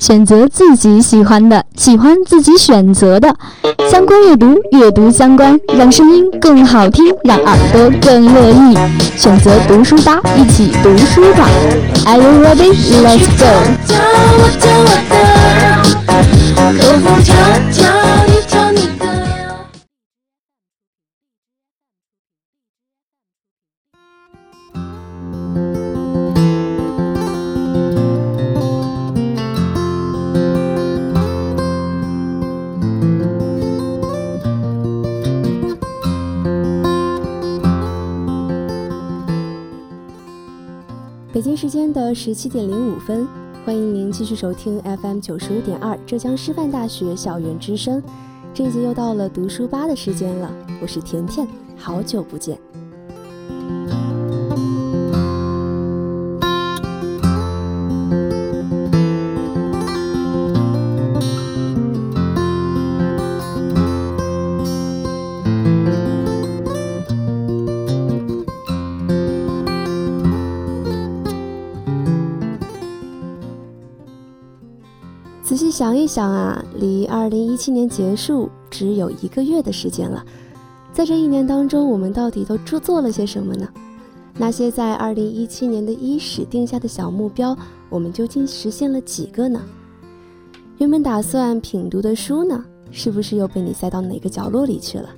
选择自己喜欢的，喜欢自己选择的。相关阅读，阅读相关，让声音更好听，让耳朵更乐意。选择读书吧，一起读书吧。Are you ready? Let's go. 间的十七点零五分，欢迎您继续收听 FM 九十五点二浙江师范大学校园之声。这一节又到了读书吧的时间了，我是甜甜，好久不见。想一想啊，离二零一七年结束只有一个月的时间了。在这一年当中，我们到底都做做了些什么呢？那些在二零一七年的伊始定下的小目标，我们究竟实现了几个呢？原本打算品读的书呢，是不是又被你塞到哪个角落里去了？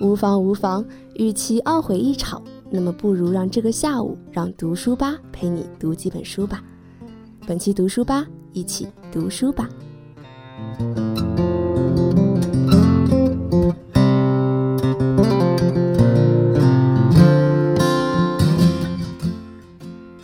无妨无妨，与其懊悔一场，那么不如让这个下午，让读书吧陪你读几本书吧。本期读书吧。一起读书吧。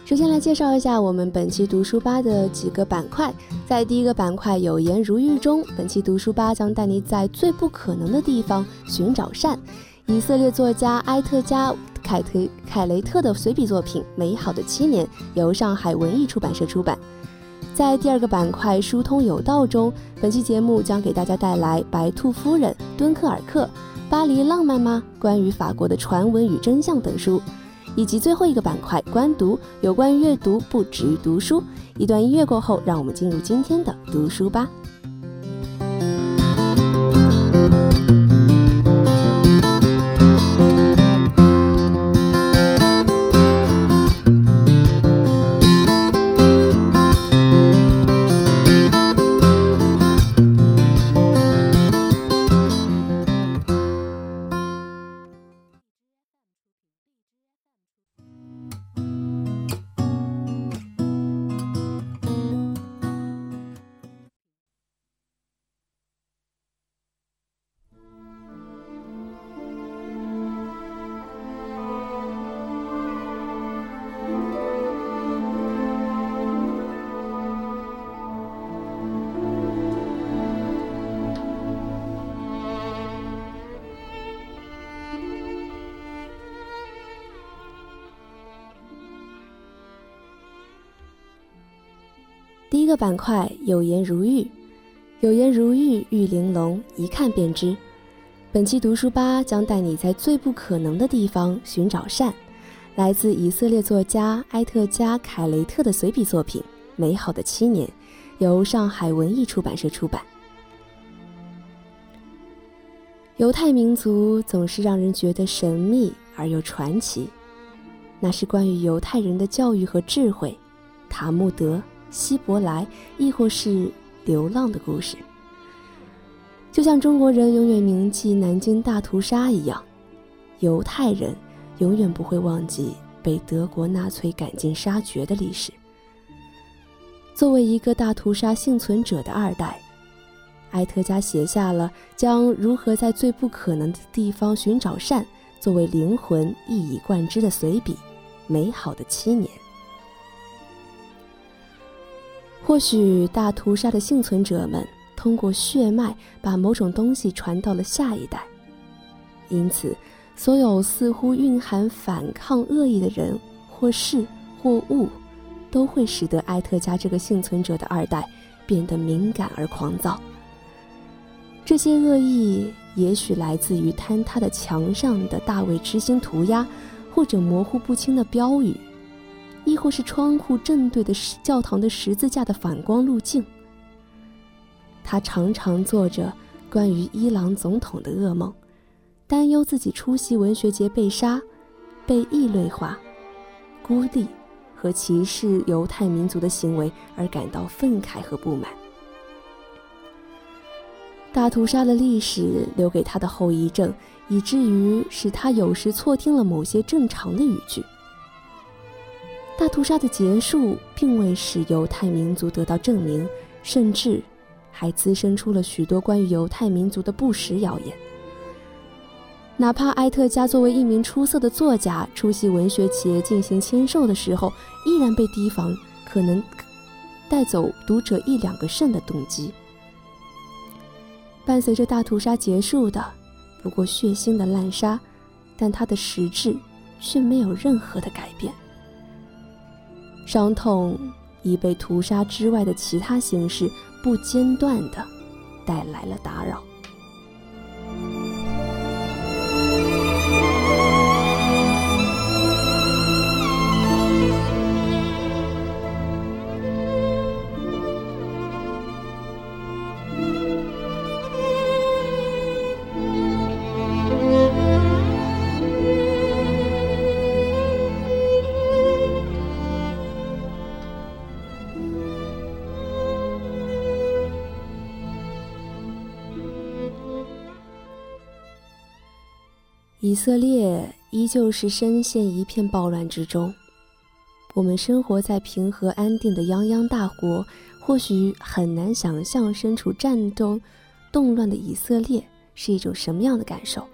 首先来介绍一下我们本期读书吧的几个板块。在第一个板块“有言如玉”中，本期读书吧将带你在最不可能的地方寻找善。以色列作家埃特加凯特凯雷特的随笔作品《美好的七年》由上海文艺出版社出版。在第二个板块“疏通有道”中，本期节目将给大家带来《白兔夫人》《敦刻尔克》《巴黎浪漫吗》关于法国的传闻与真相等书，以及最后一个板块“观读”有关阅读不止于读书。一段音乐过后，让我们进入今天的读书吧。个板块“有颜如玉”，有颜如玉，玉玲珑，一看便知。本期读书吧将带你在最不可能的地方寻找善，来自以色列作家埃特加·凯雷特的随笔作品《美好的七年》，由上海文艺出版社出版。犹太民族总是让人觉得神秘而又传奇，那是关于犹太人的教育和智慧，塔木德。希伯来，亦或是流浪的故事，就像中国人永远铭记南京大屠杀一样，犹太人永远不会忘记被德国纳粹赶尽杀绝的历史。作为一个大屠杀幸存者的二代，埃特加写下了将如何在最不可能的地方寻找善作为灵魂一以贯之的随笔《美好的七年》。或许大屠杀的幸存者们通过血脉把某种东西传到了下一代，因此，所有似乎蕴含反抗恶意的人或事或物，都会使得埃特加这个幸存者的二代变得敏感而狂躁。这些恶意也许来自于坍塌的墙上的大卫之星涂鸦，或者模糊不清的标语，亦或是窗户正对的教堂的十字架的反光路径。他常常做着关于伊朗总统的噩梦，担忧自己出席文学节被杀、被异类化、孤立和歧视犹太民族的行为而感到愤慨和不满。大屠杀的历史留给他的后遗症，以至于使他有时错听了某些正常的语句。大屠杀的结束并未使犹太民族得到证明，甚至还滋生出了许多关于犹太民族的不实谣言。哪怕埃特加作为一名出色的作家出席文学节进行签售的时候，依然被提防可能带走读者一两个肾的动机。伴随着大屠杀结束的，不过血腥的滥杀，但它的实质却没有任何的改变。伤痛已被屠杀之外的其他形式不间断地带来了打扰。以色列依旧是深陷一片暴乱之中。我们生活在平和安定的泱泱大国，或许很难想象身处战斗动乱的以色列是一种什么样的感受。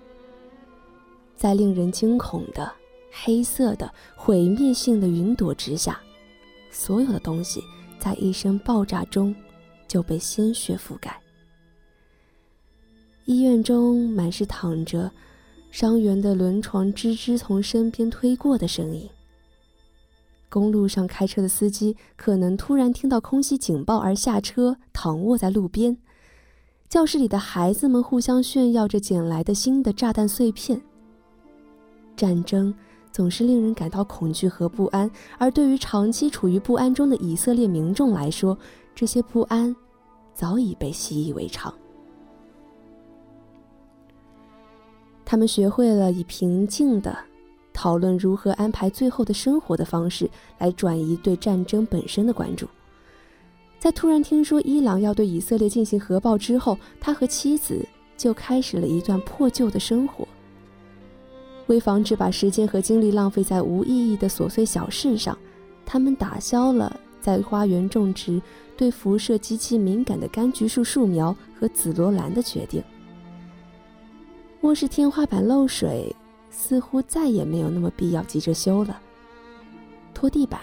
在令人惊恐的黑色的毁灭性的云朵之下，所有的东西在一声爆炸中就被鲜血覆盖。医院中满是躺着。伤员的轮床吱吱从身边推过的声音。公路上开车的司机可能突然听到空袭警报而下车，躺卧在路边。教室里的孩子们互相炫耀着捡来的新的炸弹碎片。战争总是令人感到恐惧和不安，而对于长期处于不安中的以色列民众来说，这些不安早已被习以为常。他们学会了以平静的讨论如何安排最后的生活的方式来转移对战争本身的关注。在突然听说伊朗要对以色列进行核爆之后，他和妻子就开始了一段破旧的生活。为防止把时间和精力浪费在无意义的琐碎小事上，他们打消了在花园种植对辐射极其敏感的柑橘树树苗和紫罗兰的决定。卧室天花板漏水，似乎再也没有那么必要急着修了。拖地板、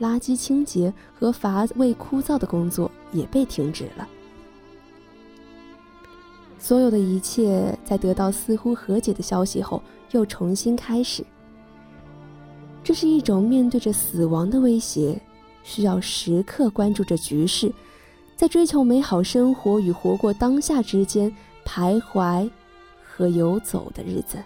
垃圾清洁和乏味枯燥的工作也被停止了。所有的一切在得到似乎和解的消息后，又重新开始。这是一种面对着死亡的威胁，需要时刻关注着局势，在追求美好生活与活过当下之间徘徊。和游走的日子。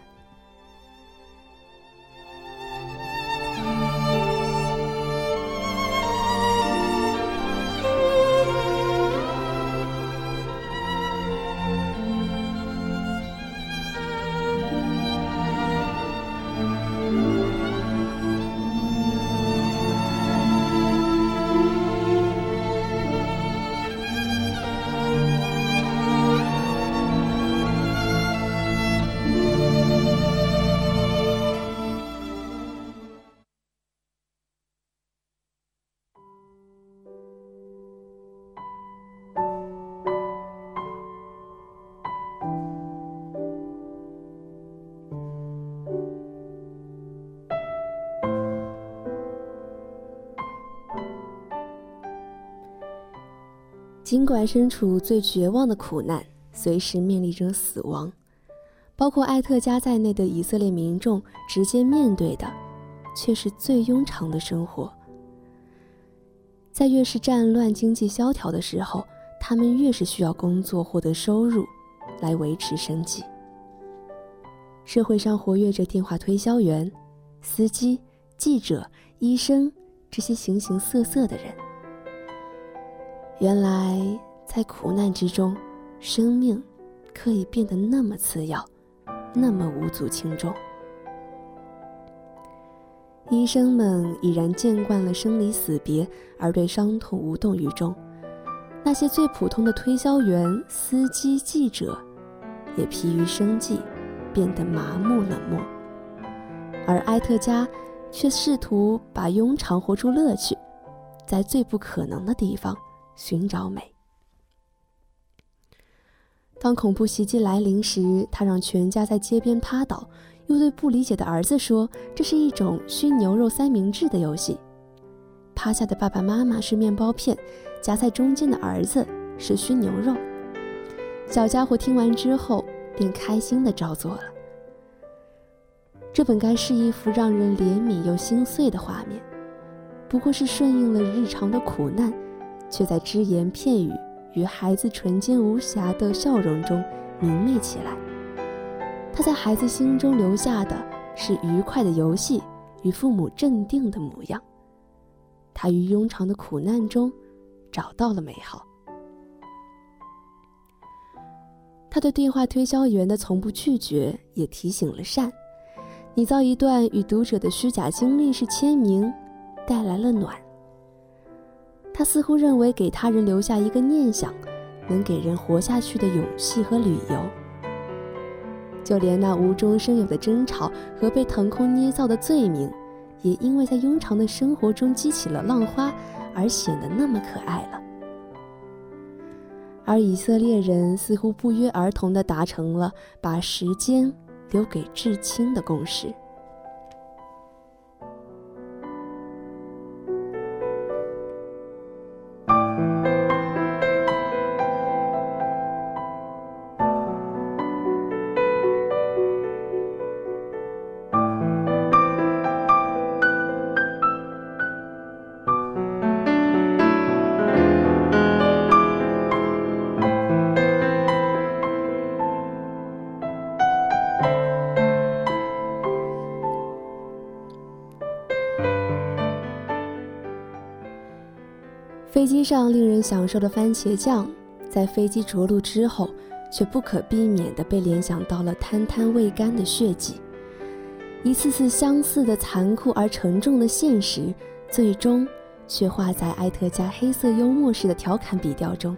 尽管身处最绝望的苦难，随时面临着死亡，包括艾特加在内的以色列民众直接面对的，却是最庸常的生活。在越是战乱、经济萧条的时候，他们越是需要工作获得收入，来维持生计。社会上活跃着电话推销员、司机、记者、医生这些形形色色的人。原来，在苦难之中，生命可以变得那么次要，那么无足轻重。医生们已然见惯了生离死别，而对伤痛无动于衷；那些最普通的推销员、司机、记者，也疲于生计。变得麻木冷漠，而埃特加却试图把庸常活出乐趣，在最不可能的地方寻找美。当恐怖袭击来临时，他让全家在街边趴倒，又对不理解的儿子说：“这是一种熏牛肉三明治的游戏。”趴下的爸爸妈妈是面包片，夹在中间的儿子是熏牛肉。小家伙听完之后。便开心地照做了。这本该是一幅让人怜悯又心碎的画面，不过是顺应了日常的苦难，却在只言片语与孩子纯净无瑕的笑容中明媚起来。他在孩子心中留下的是愉快的游戏与父母镇定的模样。他于庸常的苦难中找到了美好。他对电话推销员的从不拒绝，也提醒了善：拟造一段与读者的虚假经历是签名，带来了暖。他似乎认为给他人留下一个念想，能给人活下去的勇气和理由。就连那无中生有的争吵和被腾空捏造的罪名，也因为在庸常的生活中激起了浪花，而显得那么可爱了。而以色列人似乎不约而同地达成了把时间留给至亲的共识。飞机上令人享受的番茄酱，在飞机着陆之后，却不可避免地被联想到了摊摊未干的血迹。一次次相似的残酷而沉重的现实，最终却化在埃特加黑色幽默式的调侃笔调中。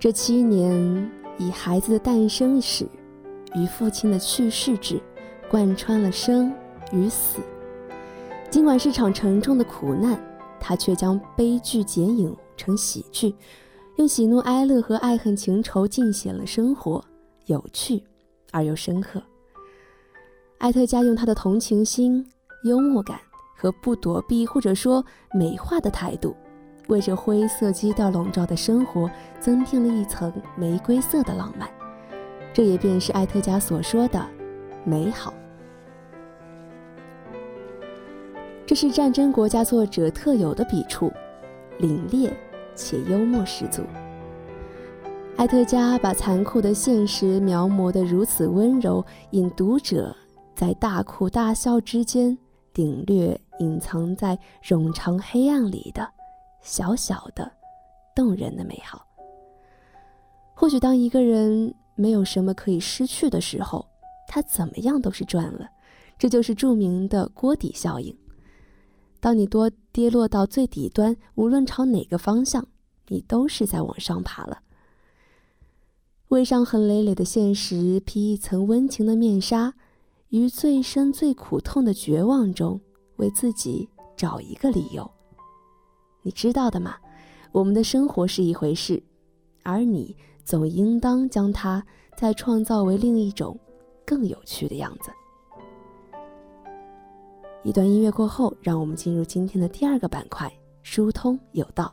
这七年，以孩子的诞生史与父亲的去世志，贯穿了生与死。尽管是场沉重的苦难。他却将悲剧剪影成喜剧，用喜怒哀乐和爱恨情仇尽显了生活，有趣而又深刻。艾特加用他的同情心、幽默感和不躲避或者说美化的态度，为这灰色基调笼罩的生活增添了一层玫瑰色的浪漫。这也便是艾特加所说的美好。这是战争国家作者特有的笔触，凛冽且幽默十足。埃特加把残酷的现实描摹得如此温柔，引读者在大哭大笑之间领略隐藏在冗长黑暗里的小小的、动人的美好。或许当一个人没有什么可以失去的时候，他怎么样都是赚了。这就是著名的锅底效应。当你多跌落到最底端，无论朝哪个方向，你都是在往上爬了。为伤痕累累的现实披一层温情的面纱，于最深最苦痛的绝望中，为自己找一个理由。你知道的嘛，我们的生活是一回事，而你总应当将它再创造为另一种更有趣的样子。一段音乐过后，让我们进入今天的第二个板块——疏通有道。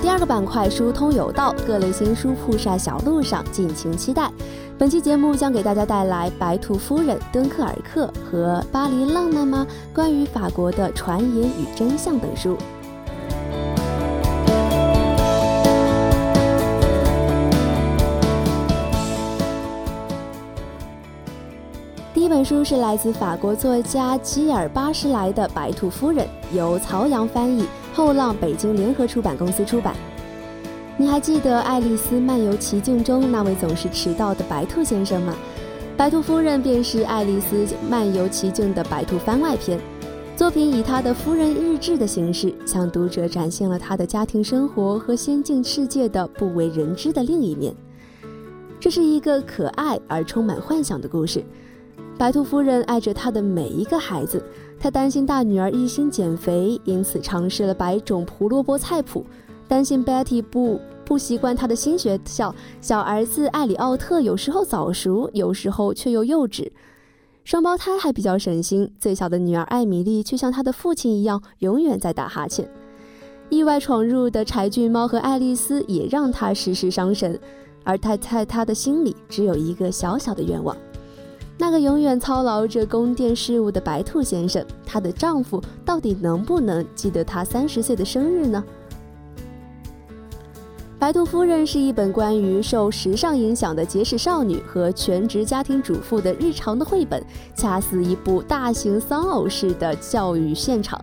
第二个板块疏通有道，各类新书铺晒小路上，敬请期待。本期节目将给大家带来《白兔夫人》《敦刻尔克》和《巴黎浪漫吗？关于法国的传言与真相》等书。第一本书是来自法国作家基尔巴什莱的《白兔夫人》，由曹阳翻译，后浪北京联合出版公司出版。你还记得《爱丽丝漫游奇境》中那位总是迟到的白兔先生吗？白兔夫人便是《爱丽丝漫游奇境》的白兔番外篇。作品以她的夫人日志的形式，向读者展现了她的家庭生活和仙境世界的不为人知的另一面。这是一个可爱而充满幻想的故事。白兔夫人爱着她的每一个孩子，她担心大女儿一心减肥，因此尝试了百种胡萝卜菜谱。担心 Betty 不不习惯他的新学校，小儿子艾里奥特有时候早熟，有时候却又幼稚。双胞胎还比较省心，最小的女儿艾米丽却像她的父亲一样，永远在打哈欠。意外闯入的柴郡猫和爱丽丝也让她时时伤神，而她在她的心里只有一个小小的愿望：那个永远操劳着宫殿事务的白兔先生，她的丈夫到底能不能记得她三十岁的生日呢？《白兔夫人》是一本关于受时尚影响的节食少女和全职家庭主妇的日常的绘本，恰似一部大型丧偶式的教育现场。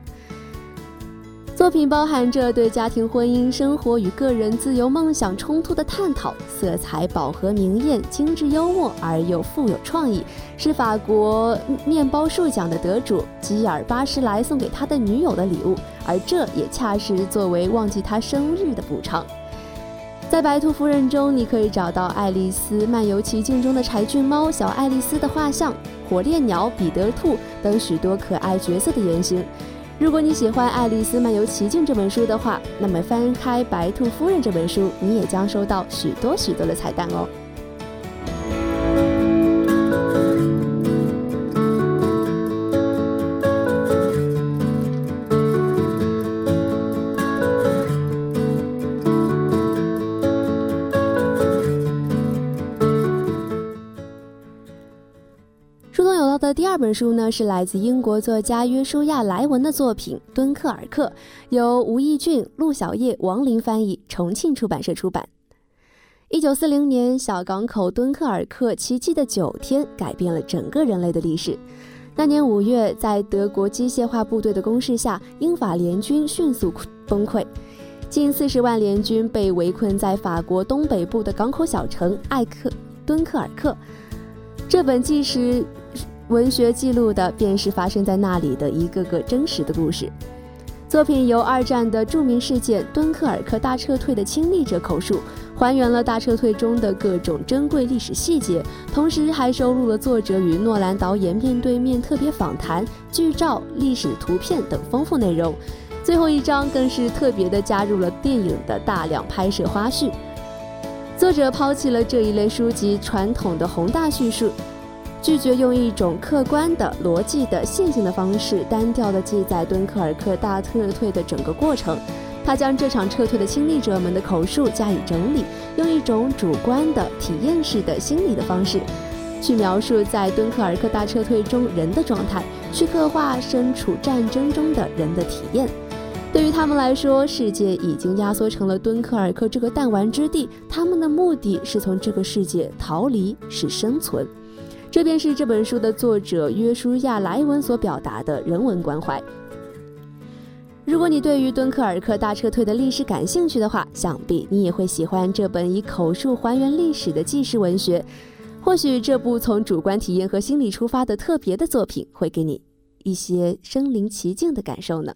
作品包含着对家庭、婚姻、生活与个人自由梦想冲突的探讨，色彩饱和明艳，精致幽默而又富有创意，是法国面包树奖的得主吉尔巴什莱送给他的女友的礼物，而这也恰是作为忘记他生日的补偿。在《白兔夫人》中，你可以找到《爱丽丝漫游奇境》中的柴郡猫小爱丽丝的画像，火烈鸟、彼得兔等许多可爱角色的原型。如果你喜欢《爱丽丝漫游奇境》这本书的话，那么翻开《白兔夫人》这本书，你也将收到许多许多的彩蛋哦。书呢，是来自英国作家约书亚·莱文的作品《敦刻尔克》，由吴义俊、陆小叶、王林翻译，重庆出版社出版。一九四零年，小港口敦刻尔克奇迹的九天改变了整个人类的历史。那年五月，在德国机械化部队的攻势下，英法联军迅速崩溃，近四十万联军被围困在法国东北部的港口小城艾克敦刻尔克。这本纪实。文学记录的便是发生在那里的一个个真实的故事。作品由二战的著名事件敦刻尔克大撤退的亲历者口述，还原了大撤退中的各种珍贵历史细节，同时还收录了作者与诺兰导演面对面特别访谈、剧照、历史图片等丰富内容。最后一章更是特别的加入了电影的大量拍摄花絮。作者抛弃了这一类书籍传统的宏大叙述。拒绝用一种客观的、逻辑的、线性的方式单调地记载敦刻尔克大撤退的整个过程，他将这场撤退的亲历者们的口述加以整理，用一种主观的、体验式的心理的方式，去描述在敦刻尔克大撤退中人的状态，去刻画身处战争中的人的体验。对于他们来说，世界已经压缩成了敦刻尔克这个弹丸之地，他们的目的是从这个世界逃离，是生存。这便是这本书的作者约书亚·莱文所表达的人文关怀。如果你对于敦刻尔克大撤退的历史感兴趣的话，想必你也会喜欢这本以口述还原历史的纪实文学。或许这部从主观体验和心理出发的特别的作品，会给你一些身临其境的感受呢。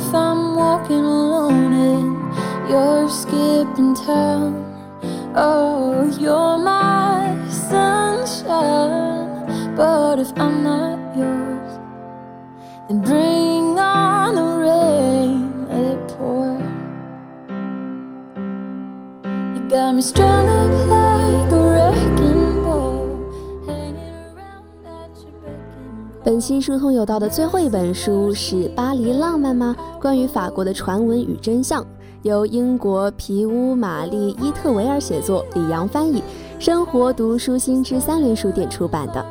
If I'm walking alone and you're skipping town. Oh, you're my 新书通有道的最后一本书是《巴黎浪漫吗？关于法国的传闻与真相》。由英国皮乌玛丽伊特维尔写作，李阳翻译，生活读书新知三联书店出版的。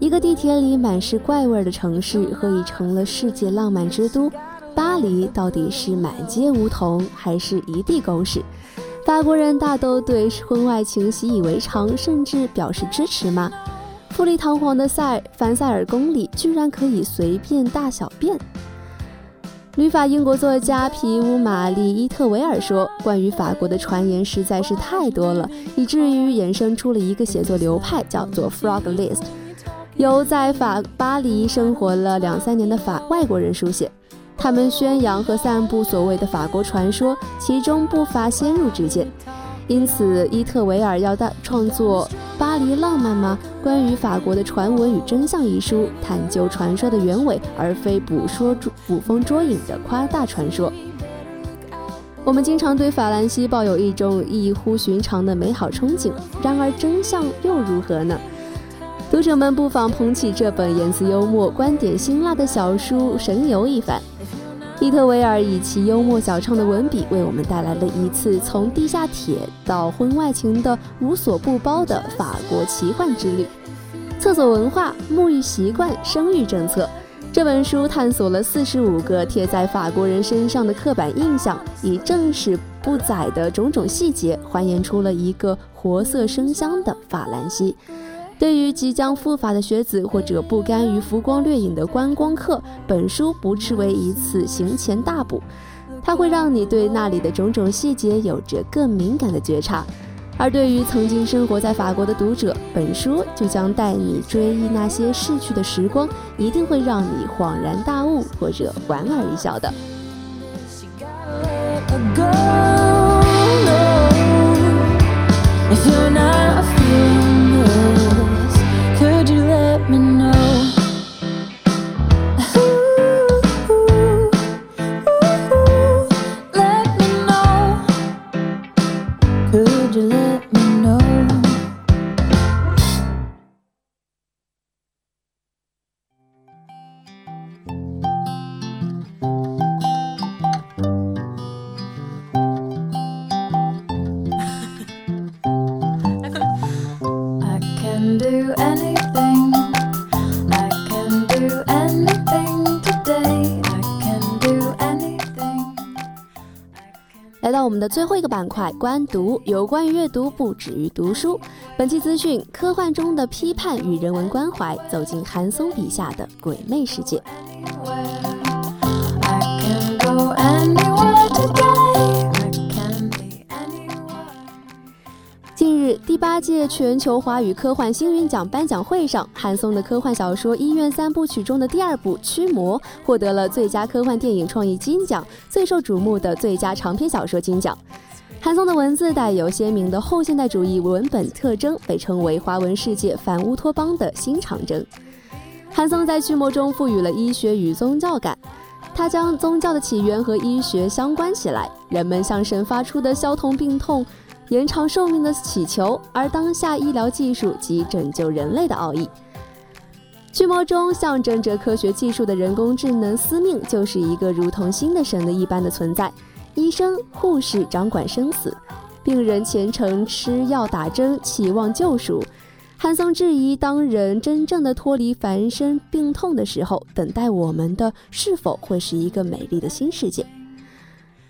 一个地铁里满是怪味的城市，何以成了世界浪漫之都？巴黎到底是满街梧桐，还是一地狗屎？法国人大都对婚外情习以为常，甚至表示支持吗？富丽堂皇的塞凡塞尔宫里，居然可以随便大小便？旅法英国作家皮乌玛丽伊特维尔说：“关于法国的传言实在是太多了，以至于衍生出了一个写作流派，叫做 Frog List，由在法巴黎生活了两三年的法外国人书写。他们宣扬和散布所谓的法国传说，其中不乏先入之见。因此，伊特维尔要大创作。”巴黎浪漫吗？关于法国的传闻与真相一书，探究传说的原委，而非捕说捕风捉影的夸大传说。我们经常对法兰西抱有一种异乎寻常的美好憧憬，然而真相又如何呢？读者们不妨捧起这本言辞幽默、观点辛辣的小书，神游一番。伊特维尔以其幽默小畅的文笔，为我们带来了一次从地下铁到婚外情的无所不包的法国奇幻之旅。厕所文化、沐浴习惯、生育政策，这本书探索了四十五个贴在法国人身上的刻板印象，以正史不载的种种细节，还原出了一个活色生香的法兰西。对于即将赴法的学子或者不甘于浮光掠影的观光客，本书不斥为一次行前大补，它会让你对那里的种种细节有着更敏感的觉察；而对于曾经生活在法国的读者，本书就将带你追忆那些逝去的时光，一定会让你恍然大悟或者莞尔一笑的。我们的最后一个板块“观读”，有关于阅读不止于读书。本期资讯：科幻中的批判与人文关怀，走进韩松笔下的鬼魅世界。第八届全球华语科幻星云奖颁奖会上，韩松的科幻小说《医院三部曲》中的第二部《驱魔》获得了最佳科幻电影创意金奖、最受瞩目的最佳长篇小说金奖。韩松的文字带有鲜明的后现代主义文本特征，被称为华文世界反乌托邦的新长征。韩松在《驱魔》中赋予了医学与宗教感，他将宗教的起源和医学相关起来，人们向神发出的消痛病痛。延长寿命的祈求，而当下医疗技术及拯救人类的奥义。驱魔中象征着科学技术的人工智能司命，就是一个如同新的神的一般的存在。医生、护士掌管生死，病人虔诚吃药打针，期望救赎。汉松质疑：当人真正的脱离凡身病痛的时候，等待我们的是否会是一个美丽的新世界？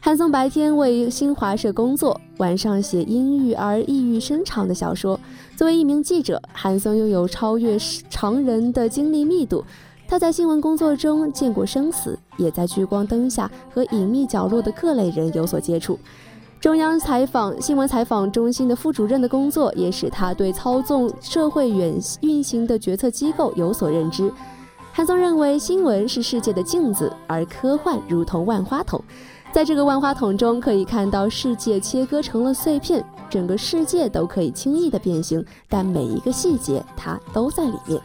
韩松白天为新华社工作，晚上写阴郁而意郁深长的小说。作为一名记者，韩松拥有超越常人的精力密度。他在新闻工作中见过生死，也在聚光灯下和隐秘角落的各类人有所接触。中央采访新闻采访中心的副主任的工作，也使他对操纵社会远运行的决策机构有所认知。韩松认为，新闻是世界的镜子，而科幻如同万花筒。在这个万花筒中，可以看到世界切割成了碎片，整个世界都可以轻易的变形，但每一个细节它都在里面。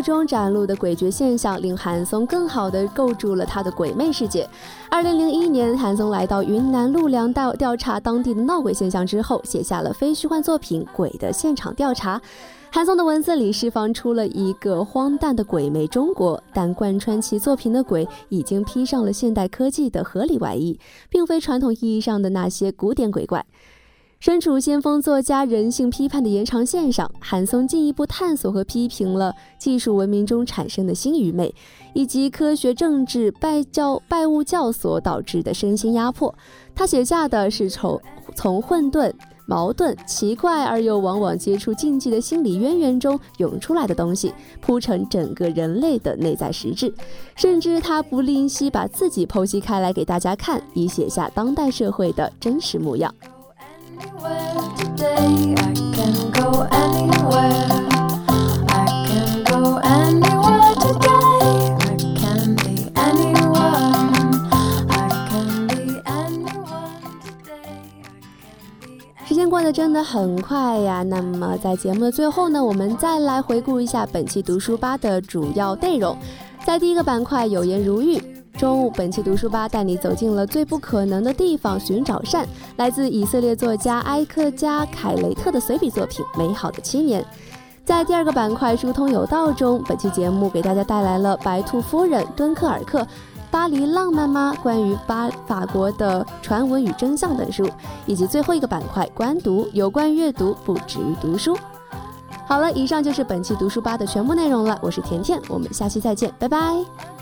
中展露的诡谲现象，令韩松更好地构筑了他的鬼魅世界。二零零一年，韩松来到云南陆良道调查当地的闹鬼现象之后，写下了非虚幻作品《鬼的现场调查》。韩松的文字里释放出了一个荒诞的鬼魅中国，但贯穿其作品的鬼已经披上了现代科技的合理外衣，并非传统意义上的那些古典鬼怪。身处先锋作家人性批判的延长线上，韩松进一步探索和批评了技术文明中产生的新愚昧，以及科学政治拜教拜物教所导致的身心压迫。他写下的是从从混沌、矛盾、奇怪而又往往接触禁忌的心理渊源中涌出来的东西，铺成整个人类的内在实质。甚至他不吝惜把自己剖析开来给大家看，以写下当代社会的真实模样。时间过得真的很快呀！那么在节目的最后呢，我们再来回顾一下本期读书吧的主要内容。在第一个板块“有言如玉”。中午，本期读书吧带你走进了最不可能的地方，寻找善。来自以色列作家埃克加凯雷特的随笔作品《美好的七年》。在第二个板块“疏通有道”中，本期节目给大家带来了《白兔夫人》《敦刻尔克》《巴黎浪漫吗》关于巴法国的传闻与真相等书，以及最后一个板块“观读”有关阅读不止于读书。好了，以上就是本期读书吧的全部内容了。我是甜甜，我们下期再见，拜拜。